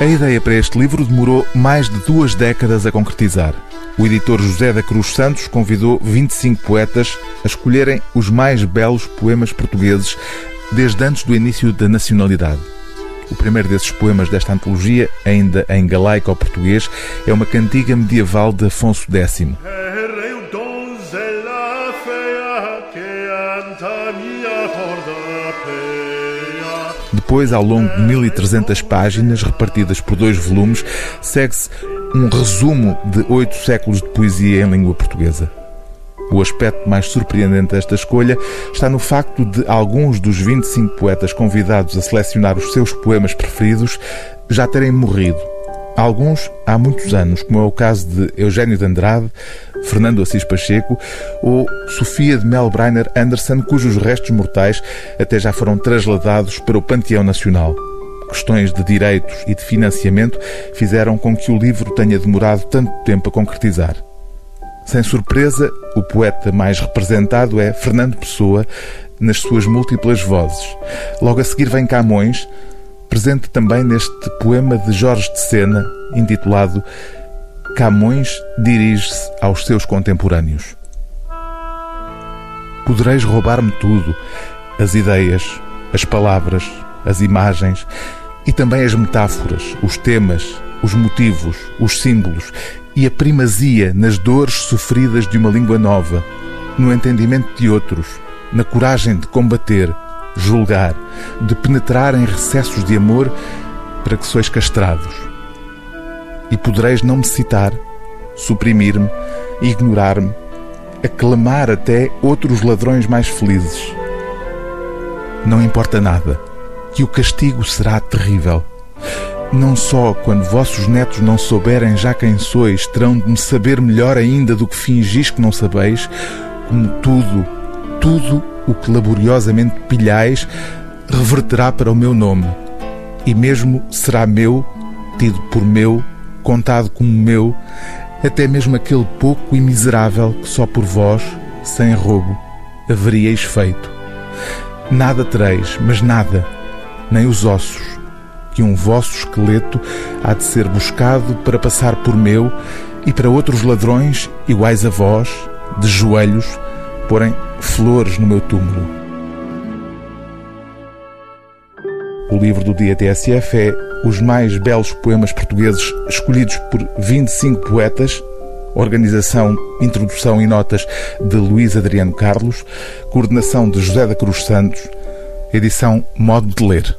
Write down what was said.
A ideia para este livro demorou mais de duas décadas a concretizar. O editor José da Cruz Santos convidou 25 poetas a escolherem os mais belos poemas portugueses desde antes do início da nacionalidade. O primeiro desses poemas desta antologia, ainda em galaico ou português, é uma cantiga medieval de Afonso X. Depois, ao longo de 1300 páginas, repartidas por dois volumes, segue-se um resumo de oito séculos de poesia em língua portuguesa. O aspecto mais surpreendente desta escolha está no facto de alguns dos 25 poetas convidados a selecionar os seus poemas preferidos já terem morrido. Alguns há muitos anos, como é o caso de Eugênio de Andrade, Fernando Assis Pacheco ou Sofia de Melbreiner Anderson, cujos restos mortais até já foram trasladados para o Panteão Nacional. Questões de direitos e de financiamento fizeram com que o livro tenha demorado tanto tempo a concretizar. Sem surpresa, o poeta mais representado é Fernando Pessoa, nas suas múltiplas vozes. Logo a seguir vem Camões, presente também neste poema de Jorge de Sena, intitulado Camões dirige-se aos seus contemporâneos. Podereis roubar-me tudo: as ideias, as palavras, as imagens e também as metáforas, os temas, os motivos, os símbolos e a primazia nas dores sofridas de uma língua nova, no entendimento de outros, na coragem de combater, julgar, de penetrar em recessos de amor para que sois castrados. E podereis não me citar, suprimir-me, ignorar-me, aclamar até outros ladrões mais felizes. Não importa nada, que o castigo será terrível não só quando vossos netos não souberem já quem sois, terão de me saber melhor ainda do que fingis que não sabeis, como tudo, tudo o que laboriosamente pilhais reverterá para o meu nome, e mesmo será meu, tido por meu, contado como meu, até mesmo aquele pouco e miserável que só por vós, sem roubo, haveríeis feito. Nada tereis, mas nada, nem os ossos, que um vosso esqueleto há de ser buscado para passar por meu e para outros ladrões iguais a vós, de joelhos, porem flores no meu túmulo. O livro do dia TSF é Os Mais Belos Poemas Portugueses, escolhidos por 25 poetas, organização, introdução e notas de Luís Adriano Carlos, coordenação de José da Cruz Santos, edição Modo de Ler.